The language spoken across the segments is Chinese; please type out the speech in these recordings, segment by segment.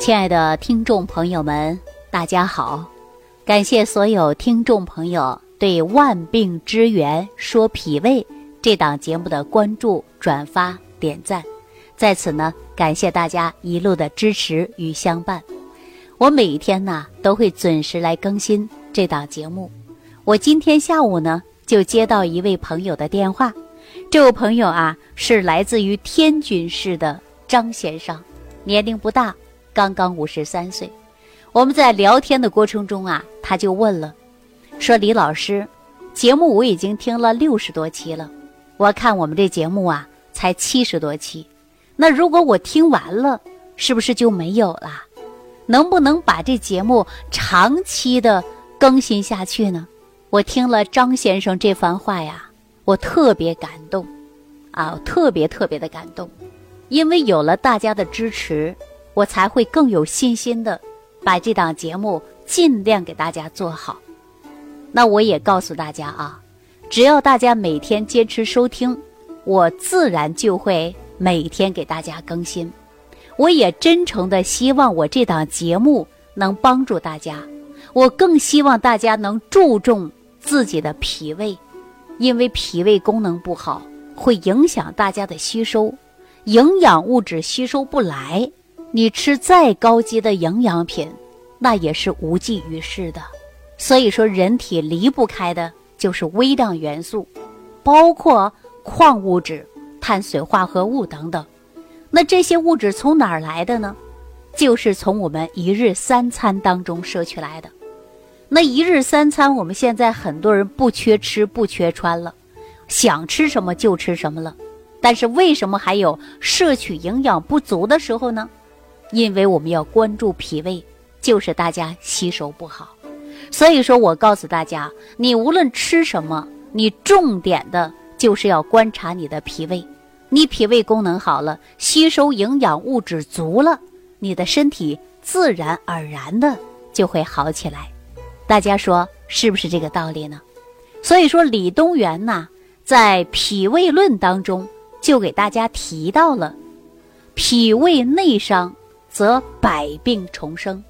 亲爱的听众朋友们，大家好！感谢所有听众朋友对《万病之源说脾胃》这档节目的关注、转发、点赞，在此呢，感谢大家一路的支持与相伴。我每一天呢都会准时来更新这档节目。我今天下午呢就接到一位朋友的电话，这位朋友啊是来自于天津市的张先生，年龄不大。刚刚五十三岁，我们在聊天的过程中啊，他就问了，说：“李老师，节目我已经听了六十多期了，我看我们这节目啊才七十多期，那如果我听完了，是不是就没有了？能不能把这节目长期的更新下去呢？”我听了张先生这番话呀，我特别感动，啊，特别特别的感动，因为有了大家的支持。我才会更有信心的把这档节目尽量给大家做好。那我也告诉大家啊，只要大家每天坚持收听，我自然就会每天给大家更新。我也真诚的希望我这档节目能帮助大家。我更希望大家能注重自己的脾胃，因为脾胃功能不好会影响大家的吸收，营养物质吸收不来。你吃再高级的营养品，那也是无济于事的。所以说，人体离不开的就是微量元素，包括矿物质、碳水化合物等等。那这些物质从哪儿来的呢？就是从我们一日三餐当中摄取来的。那一日三餐，我们现在很多人不缺吃不缺穿了，想吃什么就吃什么了。但是为什么还有摄取营养不足的时候呢？因为我们要关注脾胃，就是大家吸收不好，所以说我告诉大家，你无论吃什么，你重点的就是要观察你的脾胃，你脾胃功能好了，吸收营养物质足了，你的身体自然而然的就会好起来。大家说是不是这个道理呢？所以说李东垣呐，在《脾胃论》当中就给大家提到了脾胃内伤。则百病重生，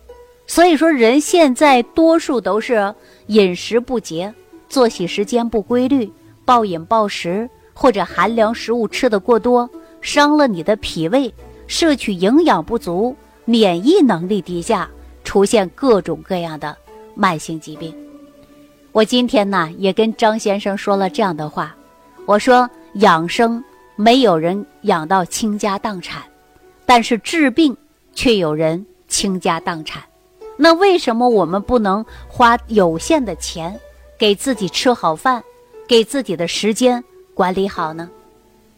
所以说人现在多数都是饮食不节，作息时间不规律，暴饮暴食或者寒凉食物吃的过多，伤了你的脾胃，摄取营养不足，免疫能力低下，出现各种各样的慢性疾病。我今天呢也跟张先生说了这样的话，我说养生没有人养到倾家荡产，但是治病。却有人倾家荡产，那为什么我们不能花有限的钱，给自己吃好饭，给自己的时间管理好呢？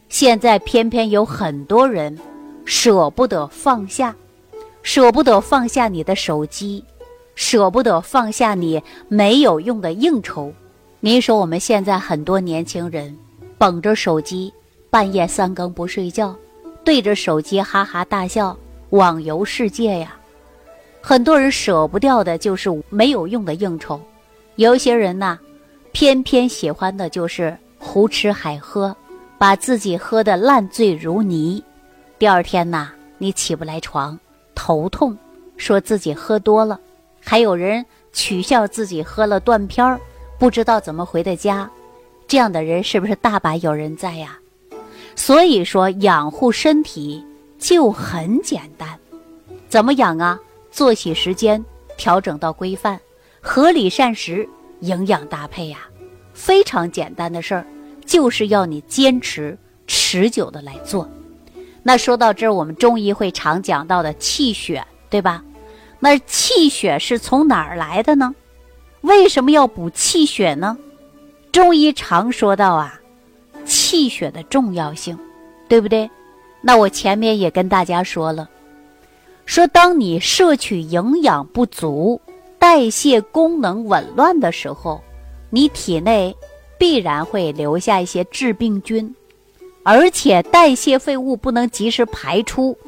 现在偏偏有很多人舍不得放下，舍不得放下你的手机，舍不得放下你没有用的应酬。您说我们现在很多年轻人捧着手机，半夜三更不睡觉，对着手机哈哈大笑。网游世界呀，很多人舍不掉的就是没有用的应酬，有些人呢，偏偏喜欢的就是胡吃海喝，把自己喝得烂醉如泥，第二天呐，你起不来床，头痛，说自己喝多了，还有人取笑自己喝了断片儿，不知道怎么回的家，这样的人是不是大把有人在呀？所以说，养护身体。就很简单，怎么养啊？作息时间调整到规范，合理膳食，营养搭配呀，非常简单的事儿，就是要你坚持持久的来做。那说到这儿，我们中医会常讲到的气血，对吧？那气血是从哪儿来的呢？为什么要补气血呢？中医常说到啊，气血的重要性，对不对？那我前面也跟大家说了，说当你摄取营养不足、代谢功能紊乱的时候，你体内必然会留下一些致病菌，而且代谢废物不能及时排出，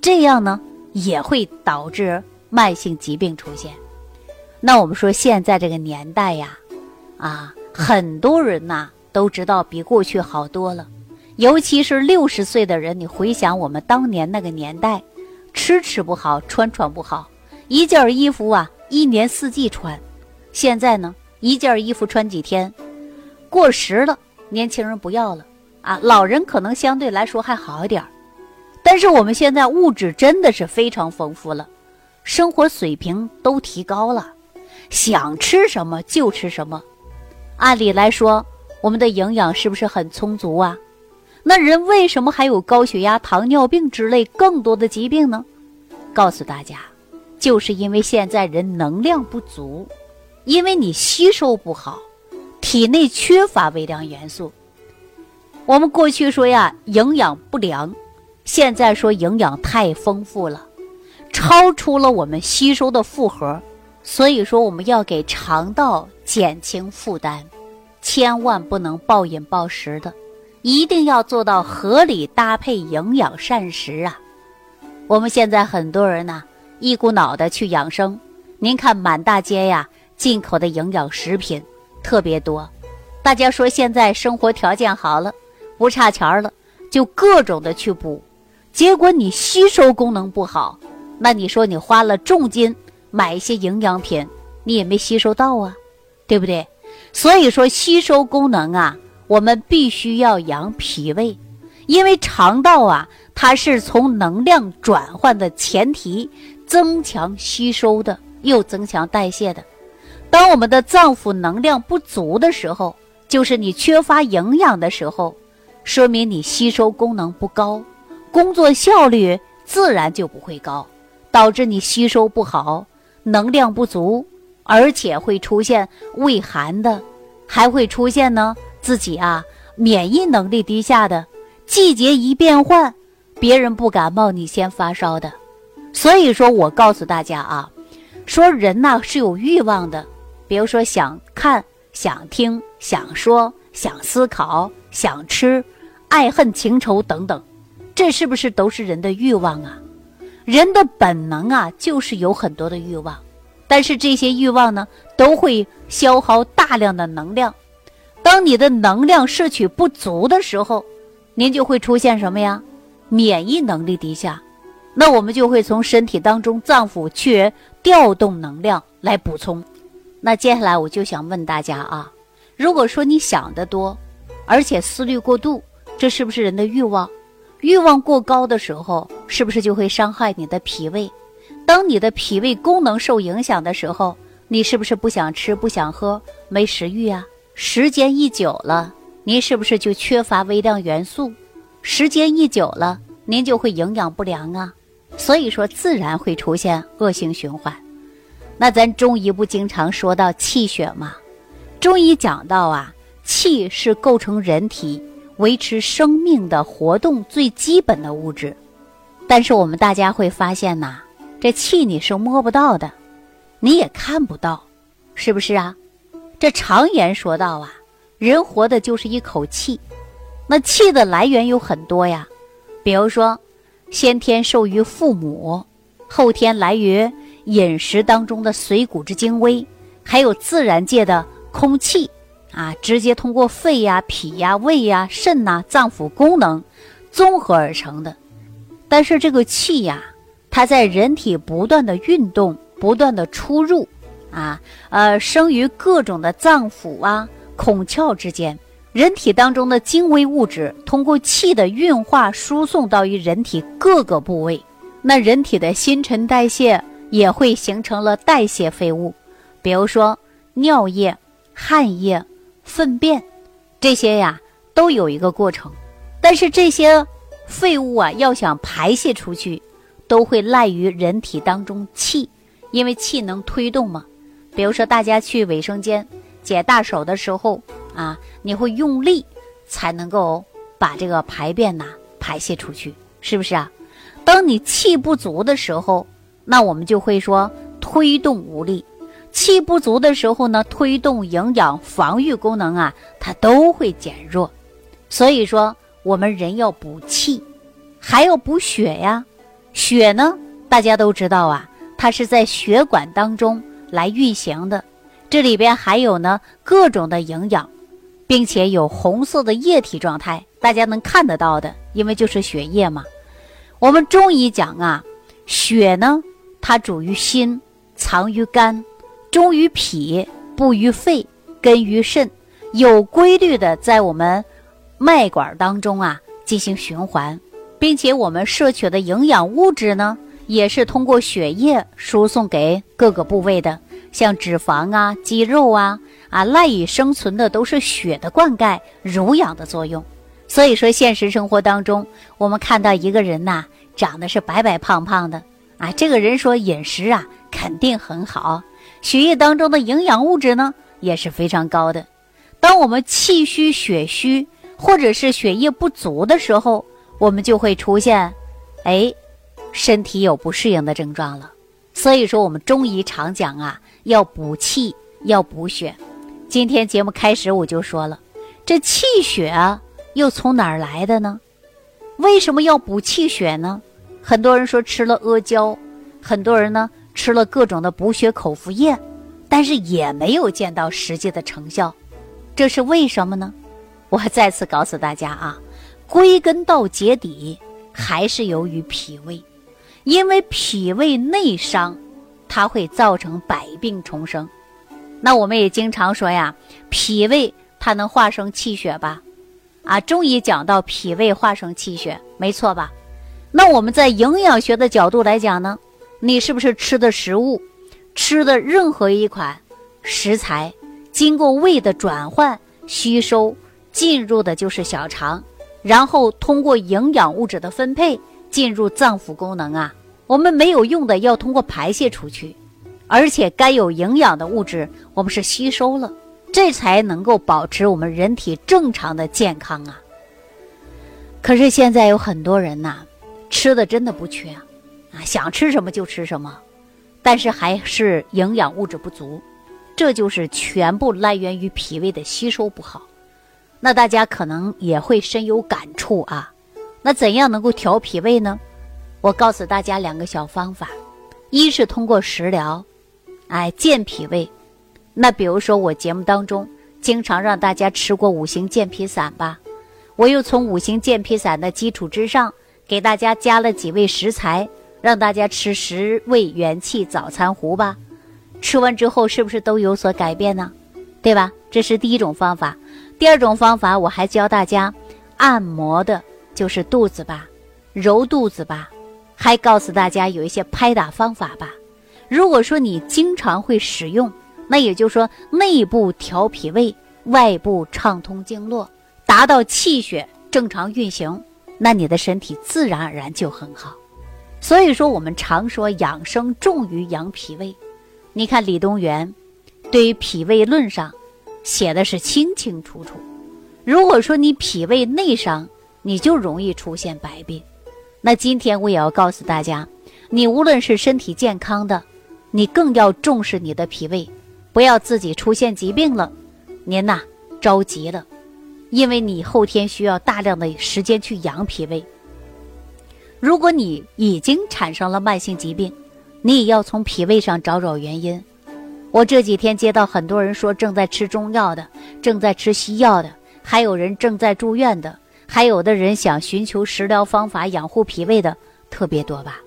这样呢也会导致慢性疾病出现。那我们说现在这个年代呀，啊，很多人呐都知道比过去好多了。尤其是六十岁的人，你回想我们当年那个年代，吃吃不好，穿穿不好，一件衣服啊，一年四季穿。现在呢，一件衣服穿几天，过时了，年轻人不要了啊，老人可能相对来说还好一点但是我们现在物质真的是非常丰富了，生活水平都提高了，想吃什么就吃什么。按理来说，我们的营养是不是很充足啊？那人为什么还有高血压、糖尿病之类更多的疾病呢？告诉大家，就是因为现在人能量不足，因为你吸收不好，体内缺乏微量元素。我们过去说呀，营养不良，现在说营养太丰富了，超出了我们吸收的负荷，所以说我们要给肠道减轻负担，千万不能暴饮暴食的。一定要做到合理搭配营养膳食啊！我们现在很多人呢，一股脑的去养生。您看满大街呀，进口的营养食品特别多。大家说现在生活条件好了，不差钱了，就各种的去补。结果你吸收功能不好，那你说你花了重金买一些营养品，你也没吸收到啊，对不对？所以说吸收功能啊。我们必须要养脾胃，因为肠道啊，它是从能量转换的前提，增强吸收的，又增强代谢的。当我们的脏腑能量不足的时候，就是你缺乏营养的时候，说明你吸收功能不高，工作效率自然就不会高，导致你吸收不好，能量不足，而且会出现胃寒的，还会出现呢。自己啊，免疫能力低下的，季节一变换，别人不感冒，你先发烧的。所以说我告诉大家啊，说人呐是有欲望的，比如说想看、想听、想说、想思考、想吃、爱恨情仇等等，这是不是都是人的欲望啊？人的本能啊，就是有很多的欲望，但是这些欲望呢，都会消耗大量的能量。当你的能量摄取不足的时候，您就会出现什么呀？免疫能力低下，那我们就会从身体当中脏腑去调动能量来补充。那接下来我就想问大家啊，如果说你想得多，而且思虑过度，这是不是人的欲望？欲望过高的时候，是不是就会伤害你的脾胃？当你的脾胃功能受影响的时候，你是不是不想吃、不想喝、没食欲啊？时间一久了，您是不是就缺乏微量元素？时间一久了，您就会营养不良啊。所以说，自然会出现恶性循环。那咱中医不经常说到气血吗？中医讲到啊，气是构成人体维持生命的活动最基本的物质。但是我们大家会发现呐，这气你是摸不到的，你也看不到，是不是啊？这常言说道啊，人活的就是一口气，那气的来源有很多呀，比如说，先天受于父母，后天来于饮食当中的水谷之精微，还有自然界的空气，啊，直接通过肺呀、脾呀、胃呀、肾呐脏腑功能综合而成的。但是这个气呀，它在人体不断的运动，不断的出入。啊，呃，生于各种的脏腑啊、孔窍之间，人体当中的精微物质通过气的运化输送到于人体各个部位，那人体的新陈代谢也会形成了代谢废物，比如说尿液、汗液、粪便，这些呀都有一个过程，但是这些废物啊要想排泄出去，都会赖于人体当中气，因为气能推动嘛。比如说，大家去卫生间解大手的时候啊，你会用力才能够把这个排便呐排泄出去，是不是啊？当你气不足的时候，那我们就会说推动无力。气不足的时候呢，推动营养防御功能啊，它都会减弱。所以说，我们人要补气，还要补血呀。血呢，大家都知道啊，它是在血管当中。来运行的，这里边还有呢各种的营养，并且有红色的液体状态，大家能看得到的，因为就是血液嘛。我们中医讲啊，血呢，它主于心，藏于肝，中于脾，布于肺，根于肾，有规律的在我们脉管当中啊进行循环，并且我们摄取的营养物质呢，也是通过血液输送给各个部位的，像脂肪啊、肌肉啊啊赖以生存的都是血的灌溉、濡养的作用。所以说，现实生活当中，我们看到一个人呐，长得是白白胖胖的啊，这个人说饮食啊肯定很好，血液当中的营养物质呢也是非常高的。当我们气虚、血虚或者是血液不足的时候，我们就会出现，哎，身体有不适应的症状了。所以说，我们中医常讲啊，要补气，要补血。今天节目开始我就说了，这气血啊。又从哪儿来的呢？为什么要补气血呢？很多人说吃了阿胶，很多人呢吃了各种的补血口服液，但是也没有见到实际的成效，这是为什么呢？我再次告诉大家啊，归根到结底还是由于脾胃，因为脾胃内伤，它会造成百病重生。那我们也经常说呀，脾胃它能化生气血吧？啊，中医讲到脾胃化生气血，没错吧？那我们在营养学的角度来讲呢，你是不是吃的食物，吃的任何一款食材，经过胃的转换吸收，进入的就是小肠，然后通过营养物质的分配进入脏腑功能啊。我们没有用的要通过排泄出去，而且该有营养的物质我们是吸收了。这才能够保持我们人体正常的健康啊！可是现在有很多人呐，吃的真的不缺啊，想吃什么就吃什么，但是还是营养物质不足，这就是全部来源于脾胃的吸收不好。那大家可能也会深有感触啊。那怎样能够调脾胃呢？我告诉大家两个小方法：一是通过食疗，哎，健脾胃。那比如说，我节目当中经常让大家吃过五行健脾散吧，我又从五行健脾散的基础之上，给大家加了几味食材，让大家吃十味元气早餐糊吧。吃完之后是不是都有所改变呢？对吧？这是第一种方法。第二种方法，我还教大家按摩的，就是肚子吧，揉肚子吧，还告诉大家有一些拍打方法吧。如果说你经常会使用。那也就是说，内部调脾胃，外部畅通经络，达到气血正常运行，那你的身体自然而然就很好。所以说，我们常说养生重于养脾胃。你看李东垣对于脾胃论上写的是清清楚楚。如果说你脾胃内伤，你就容易出现百病。那今天我也要告诉大家，你无论是身体健康的，你更要重视你的脾胃。不要自己出现疾病了，您呐着急了，因为你后天需要大量的时间去养脾胃。如果你已经产生了慢性疾病，你也要从脾胃上找找原因。我这几天接到很多人说正在吃中药的，正在吃西药的，还有人正在住院的，还有的人想寻求食疗方法养护脾胃的特别多吧？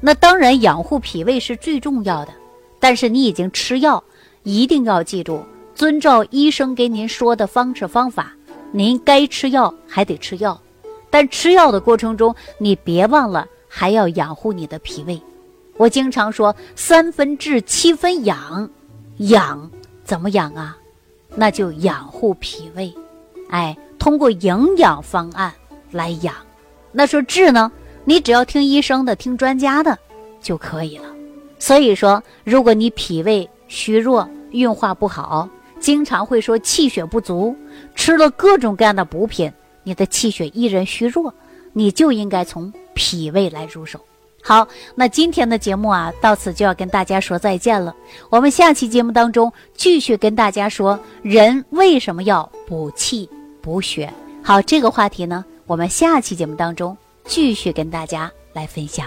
那当然，养护脾胃是最重要的，但是你已经吃药。一定要记住，遵照医生给您说的方式方法，您该吃药还得吃药，但吃药的过程中，你别忘了还要养护你的脾胃。我经常说三分治七分养，养怎么养啊？那就养护脾胃，哎，通过营养方案来养。那说治呢，你只要听医生的，听专家的就可以了。所以说，如果你脾胃，虚弱、运化不好，经常会说气血不足，吃了各种各样的补品，你的气血依然虚弱，你就应该从脾胃来入手。好，那今天的节目啊，到此就要跟大家说再见了。我们下期节目当中继续跟大家说，人为什么要补气补血？好，这个话题呢，我们下期节目当中继续跟大家来分享。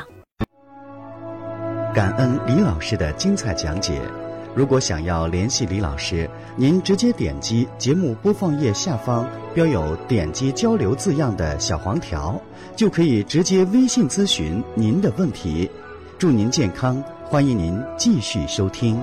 感恩李老师的精彩讲解。如果想要联系李老师，您直接点击节目播放页下方标有“点击交流”字样的小黄条，就可以直接微信咨询您的问题。祝您健康，欢迎您继续收听。